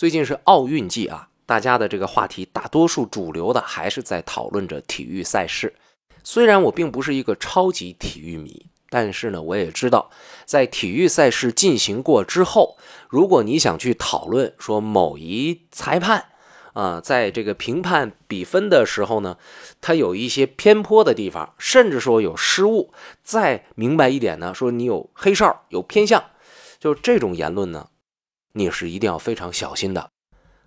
最近是奥运季啊，大家的这个话题，大多数主流的还是在讨论着体育赛事。虽然我并不是一个超级体育迷，但是呢，我也知道，在体育赛事进行过之后，如果你想去讨论说某一裁判啊，在这个评判比分的时候呢，他有一些偏颇的地方，甚至说有失误，再明白一点呢，说你有黑哨、有偏向，就这种言论呢。你是一定要非常小心的。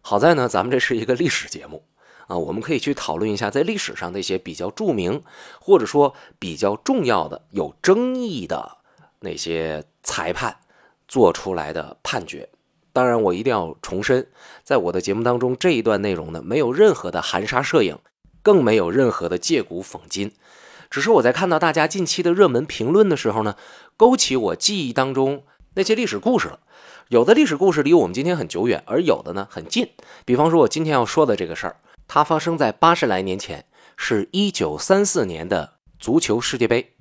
好在呢，咱们这是一个历史节目啊，我们可以去讨论一下在历史上那些比较著名或者说比较重要的、有争议的那些裁判做出来的判决。当然，我一定要重申，在我的节目当中，这一段内容呢，没有任何的含沙射影，更没有任何的借古讽今，只是我在看到大家近期的热门评论的时候呢，勾起我记忆当中那些历史故事了。有的历史故事离我们今天很久远，而有的呢很近。比方说，我今天要说的这个事儿，它发生在八十来年前，是一九三四年的足球世界杯。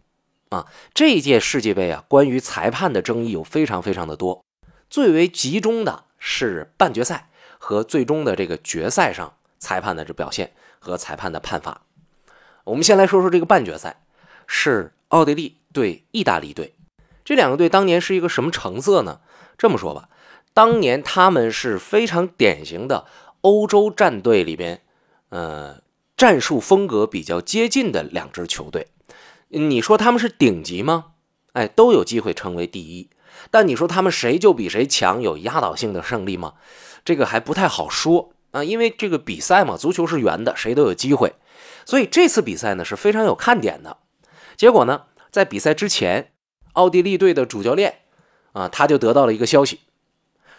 啊，这一届世界杯啊，关于裁判的争议有非常非常的多，最为集中的是半决赛和最终的这个决赛上裁判的这表现和裁判的判罚。我们先来说说这个半决赛，是奥地利对意大利队，这两个队当年是一个什么成色呢？这么说吧，当年他们是非常典型的欧洲战队里边，呃，战术风格比较接近的两支球队。你说他们是顶级吗？哎，都有机会成为第一。但你说他们谁就比谁强，有压倒性的胜利吗？这个还不太好说啊，因为这个比赛嘛，足球是圆的，谁都有机会。所以这次比赛呢是非常有看点的。结果呢，在比赛之前，奥地利队的主教练。啊，他就得到了一个消息，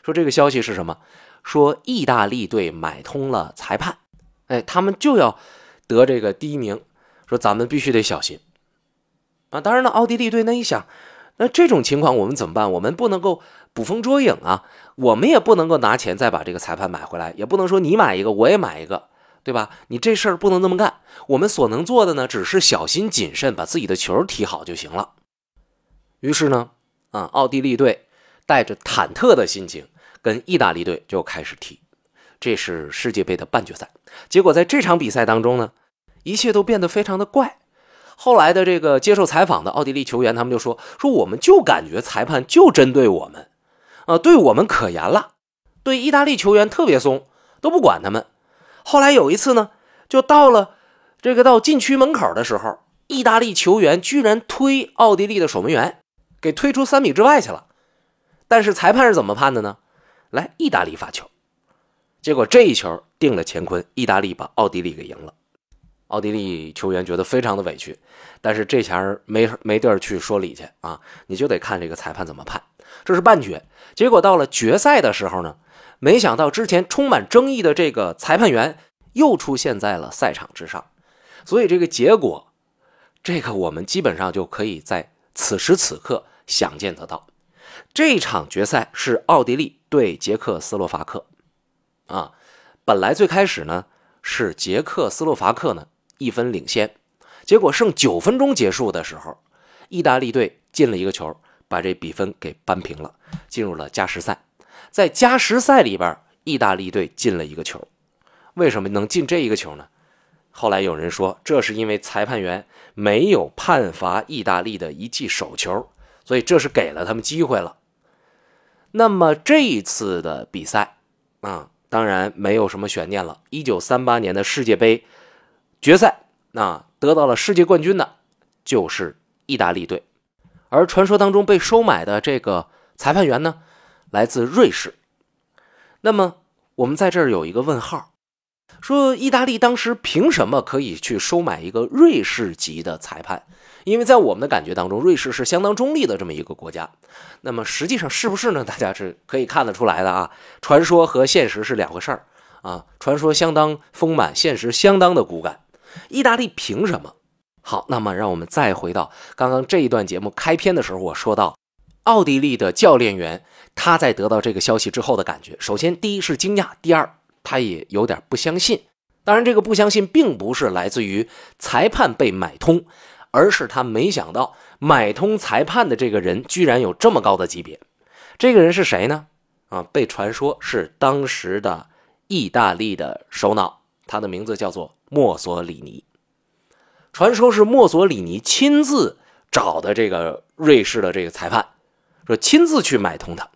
说这个消息是什么？说意大利队买通了裁判，哎，他们就要得这个第一名，说咱们必须得小心。啊，当然了，奥地利队那一想，那这种情况我们怎么办？我们不能够捕风捉影啊，我们也不能够拿钱再把这个裁判买回来，也不能说你买一个我也买一个，对吧？你这事儿不能这么干。我们所能做的呢，只是小心谨慎，把自己的球踢好就行了。于是呢。啊，奥地利队带着忐忑的心情跟意大利队就开始踢，这是世界杯的半决赛。结果在这场比赛当中呢，一切都变得非常的怪。后来的这个接受采访的奥地利球员，他们就说：“说我们就感觉裁判就针对我们，啊，对我们可严了，对意大利球员特别松，都不管他们。”后来有一次呢，就到了这个到禁区门口的时候，意大利球员居然推奥地利的守门员。给推出三米之外去了，但是裁判是怎么判的呢？来，意大利发球，结果这一球定了乾坤，意大利把奥地利给赢了。奥地利球员觉得非常的委屈，但是这前没没地儿去说理去啊，你就得看这个裁判怎么判。这是半决，结果到了决赛的时候呢，没想到之前充满争议的这个裁判员又出现在了赛场之上，所以这个结果，这个我们基本上就可以在此时此刻。想见得到，这场决赛是奥地利对捷克斯洛伐克，啊，本来最开始呢是捷克斯洛伐克呢一分领先，结果剩九分钟结束的时候，意大利队进了一个球，把这比分给扳平了，进入了加时赛。在加时赛里边，意大利队进了一个球，为什么能进这一个球呢？后来有人说，这是因为裁判员没有判罚意大利的一记手球。所以这是给了他们机会了。那么这一次的比赛啊，当然没有什么悬念了。一九三八年的世界杯决赛，那得到了世界冠军的，就是意大利队。而传说当中被收买的这个裁判员呢，来自瑞士。那么我们在这儿有一个问号。说意大利当时凭什么可以去收买一个瑞士籍的裁判？因为在我们的感觉当中，瑞士是相当中立的这么一个国家。那么实际上是不是呢？大家是可以看得出来的啊。传说和现实是两回事儿啊。传说相当丰满，现实相当的骨感。意大利凭什么？好，那么让我们再回到刚刚这一段节目开篇的时候，我说到奥地利的教练员他在得到这个消息之后的感觉。首先，第一是惊讶，第二。他也有点不相信，当然，这个不相信并不是来自于裁判被买通，而是他没想到买通裁判的这个人居然有这么高的级别。这个人是谁呢？啊，被传说是当时的意大利的首脑，他的名字叫做墨索里尼。传说是墨索里尼亲自找的这个瑞士的这个裁判，说亲自去买通他。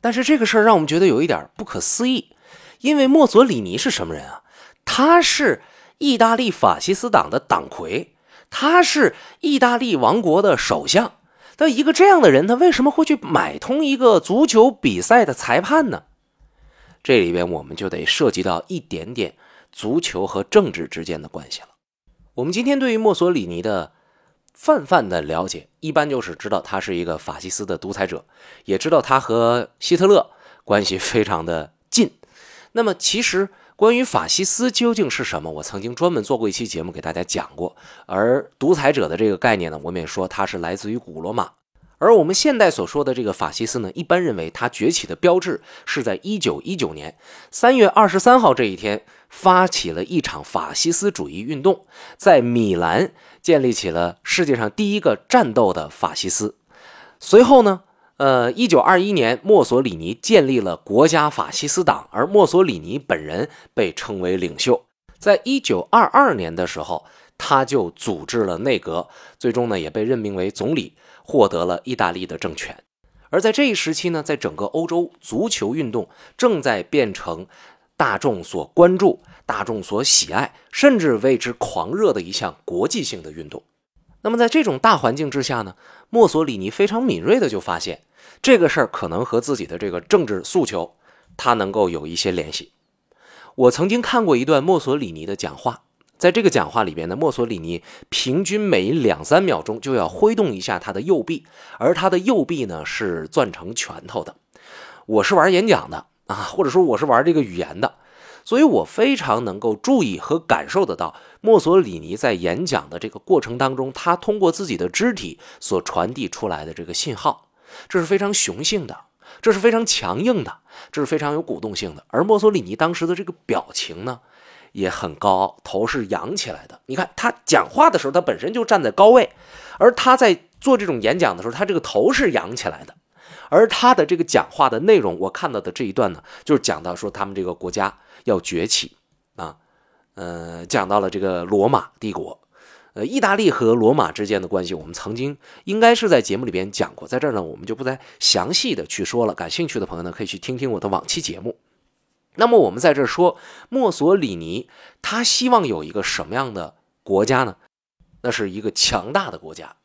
但是这个事儿让我们觉得有一点不可思议，因为墨索里尼是什么人啊？他是意大利法西斯党的党魁，他是意大利王国的首相。那一个这样的人，他为什么会去买通一个足球比赛的裁判呢？这里边我们就得涉及到一点点足球和政治之间的关系了。我们今天对于墨索里尼的泛泛的了解，一般就是知道他是一个法西斯的独裁者，也知道他和希特勒关系非常的近。那么，其实关于法西斯究竟是什么，我曾经专门做过一期节目给大家讲过。而独裁者的这个概念呢，我们也说它是来自于古罗马。而我们现代所说的这个法西斯呢，一般认为它崛起的标志是在一九一九年三月二十三号这一天，发起了一场法西斯主义运动，在米兰建立起了世界上第一个战斗的法西斯。随后呢，呃，一九二一年，墨索里尼建立了国家法西斯党，而墨索里尼本人被称为领袖。在一九二二年的时候，他就组织了内阁，最终呢，也被任命为总理。获得了意大利的政权，而在这一时期呢，在整个欧洲，足球运动正在变成大众所关注、大众所喜爱，甚至为之狂热的一项国际性的运动。那么，在这种大环境之下呢，墨索里尼非常敏锐的就发现这个事儿可能和自己的这个政治诉求，他能够有一些联系。我曾经看过一段墨索里尼的讲话。在这个讲话里边呢，墨索里尼平均每两三秒钟就要挥动一下他的右臂，而他的右臂呢是攥成拳头的。我是玩演讲的啊，或者说我是玩这个语言的，所以我非常能够注意和感受得到墨索里尼在演讲的这个过程当中，他通过自己的肢体所传递出来的这个信号，这是非常雄性的，这是非常强硬的，这是非常有鼓动性的。而墨索里尼当时的这个表情呢？也很高傲，头是扬起来的。你看他讲话的时候，他本身就站在高位，而他在做这种演讲的时候，他这个头是扬起来的。而他的这个讲话的内容，我看到的这一段呢，就是讲到说他们这个国家要崛起啊，呃，讲到了这个罗马帝国，呃，意大利和罗马之间的关系，我们曾经应该是在节目里边讲过，在这儿呢，我们就不再详细的去说了。感兴趣的朋友呢，可以去听听我的往期节目。那么我们在这说，墨索里尼他希望有一个什么样的国家呢？那是一个强大的国家。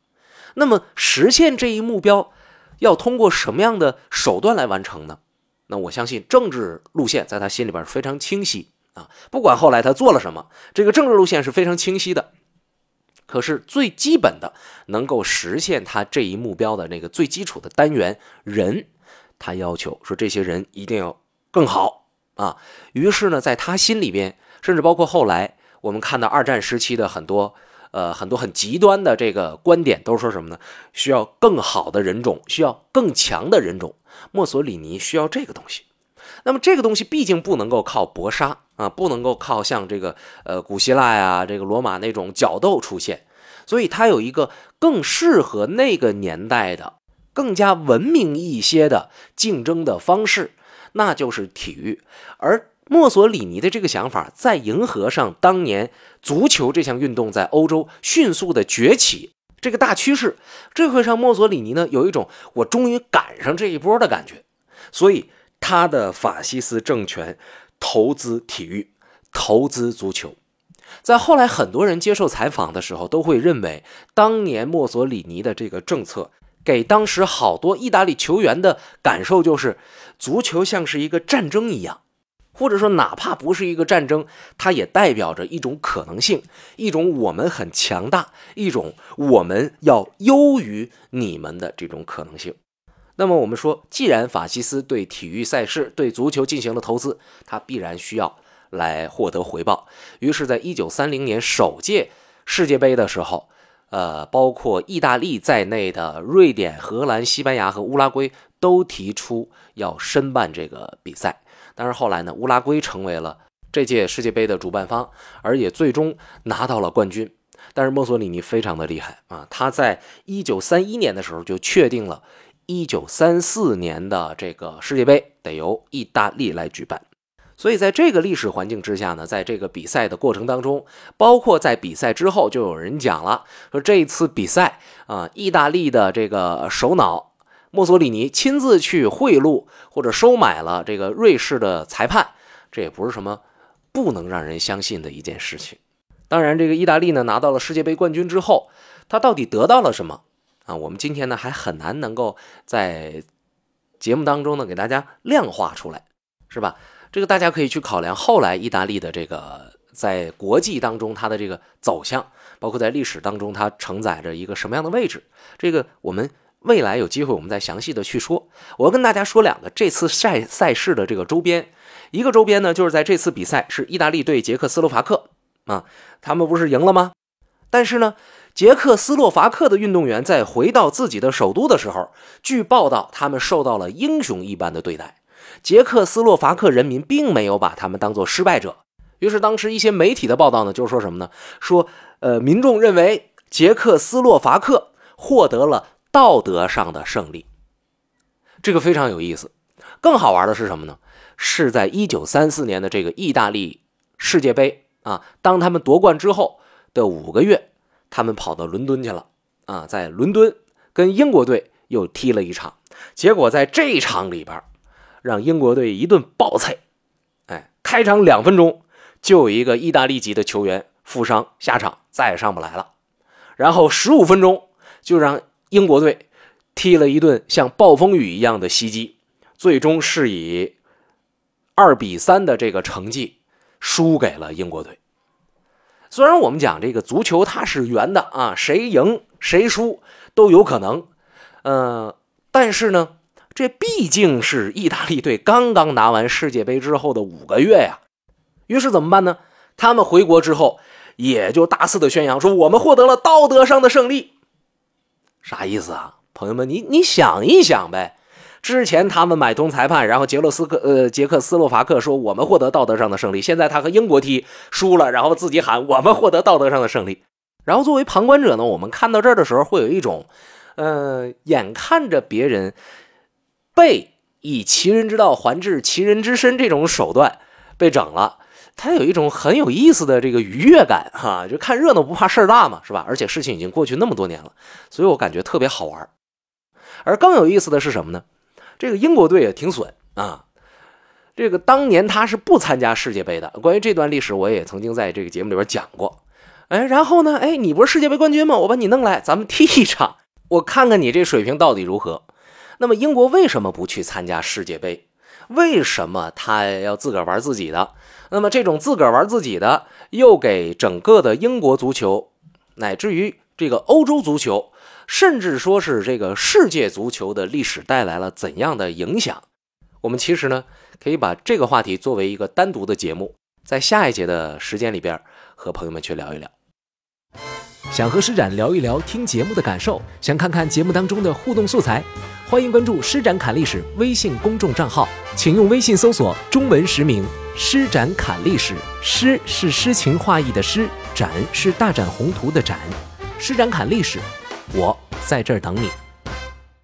那么实现这一目标，要通过什么样的手段来完成呢？那我相信政治路线在他心里边非常清晰啊。不管后来他做了什么，这个政治路线是非常清晰的。可是最基本的能够实现他这一目标的那个最基础的单元人，他要求说这些人一定要更好。啊，于是呢，在他心里边，甚至包括后来我们看到二战时期的很多，呃，很多很极端的这个观点，都是说什么呢？需要更好的人种，需要更强的人种。墨索里尼需要这个东西。那么这个东西毕竟不能够靠搏杀啊，不能够靠像这个呃古希腊呀、这个罗马那种角斗出现，所以它有一个更适合那个年代的、更加文明一些的竞争的方式。那就是体育，而墨索里尼的这个想法，在迎合上当年足球这项运动在欧洲迅速的崛起这个大趋势，这会让墨索里尼呢有一种我终于赶上这一波的感觉，所以他的法西斯政权投资体育，投资足球，在后来很多人接受采访的时候，都会认为当年墨索里尼的这个政策。给当时好多意大利球员的感受就是，足球像是一个战争一样，或者说哪怕不是一个战争，它也代表着一种可能性，一种我们很强大，一种我们要优于你们的这种可能性。那么我们说，既然法西斯对体育赛事、对足球进行了投资，他必然需要来获得回报。于是，在一九三零年首届世界杯的时候。呃，包括意大利在内的瑞典、荷兰、西班牙和乌拉圭都提出要申办这个比赛。但是后来呢，乌拉圭成为了这届世界杯的主办方，而也最终拿到了冠军。但是墨索里尼非常的厉害啊，他在一九三一年的时候就确定了一九三四年的这个世界杯得由意大利来举办。所以在这个历史环境之下呢，在这个比赛的过程当中，包括在比赛之后，就有人讲了，说这一次比赛啊，意大利的这个首脑墨索里尼亲自去贿赂或者收买了这个瑞士的裁判，这也不是什么不能让人相信的一件事情。当然，这个意大利呢拿到了世界杯冠军之后，他到底得到了什么啊？我们今天呢还很难能够在节目当中呢给大家量化出来，是吧？这个大家可以去考量后来意大利的这个在国际当中它的这个走向，包括在历史当中它承载着一个什么样的位置。这个我们未来有机会我们再详细的去说。我要跟大家说两个这次赛赛事的这个周边，一个周边呢就是在这次比赛是意大利对捷克斯洛伐克啊，他们不是赢了吗？但是呢，捷克斯洛伐克的运动员在回到自己的首都的时候，据报道他们受到了英雄一般的对待。捷克斯洛伐克人民并没有把他们当做失败者，于是当时一些媒体的报道呢，就是说什么呢？说，呃，民众认为捷克斯洛伐克获得了道德上的胜利，这个非常有意思。更好玩的是什么呢？是在一九三四年的这个意大利世界杯啊，当他们夺冠之后的五个月，他们跑到伦敦去了啊，在伦敦跟英国队又踢了一场，结果在这场里边。让英国队一顿暴菜，哎，开场两分钟就有一个意大利籍的球员负伤下场，再也上不来了。然后十五分钟就让英国队踢了一顿像暴风雨一样的袭击，最终是以二比三的这个成绩输给了英国队。虽然我们讲这个足球它是圆的啊，谁赢谁输都有可能，呃，但是呢。这毕竟是意大利队刚刚拿完世界杯之后的五个月呀，于是怎么办呢？他们回国之后也就大肆的宣扬说我们获得了道德上的胜利，啥意思啊？朋友们，你你想一想呗，之前他们买通裁判，然后杰洛斯克呃捷克斯洛伐克说我们获得道德上的胜利，现在他和英国踢输了，然后自己喊我们获得道德上的胜利，然后作为旁观者呢，我们看到这儿的时候会有一种，呃，眼看着别人。被以其人之道还治其人之身这种手段被整了，他有一种很有意思的这个愉悦感哈，就看热闹不怕事儿大嘛，是吧？而且事情已经过去那么多年了，所以我感觉特别好玩。而更有意思的是什么呢？这个英国队也挺损啊，这个当年他是不参加世界杯的。关于这段历史，我也曾经在这个节目里边讲过。哎，然后呢？哎，你不是世界杯冠军吗？我把你弄来，咱们踢一场，我看看你这水平到底如何。那么英国为什么不去参加世界杯？为什么他要自个儿玩自己的？那么这种自个儿玩自己的，又给整个的英国足球，乃至于这个欧洲足球，甚至说是这个世界足球的历史带来了怎样的影响？我们其实呢，可以把这个话题作为一个单独的节目，在下一节的时间里边和朋友们去聊一聊。想和施展聊一聊听节目的感受，想看看节目当中的互动素材。欢迎关注“施展侃历史”微信公众账号，请用微信搜索中文实名“施展侃历史”。诗是诗情画意的诗，展是大展宏图的展。施展侃历史，我在这儿等你。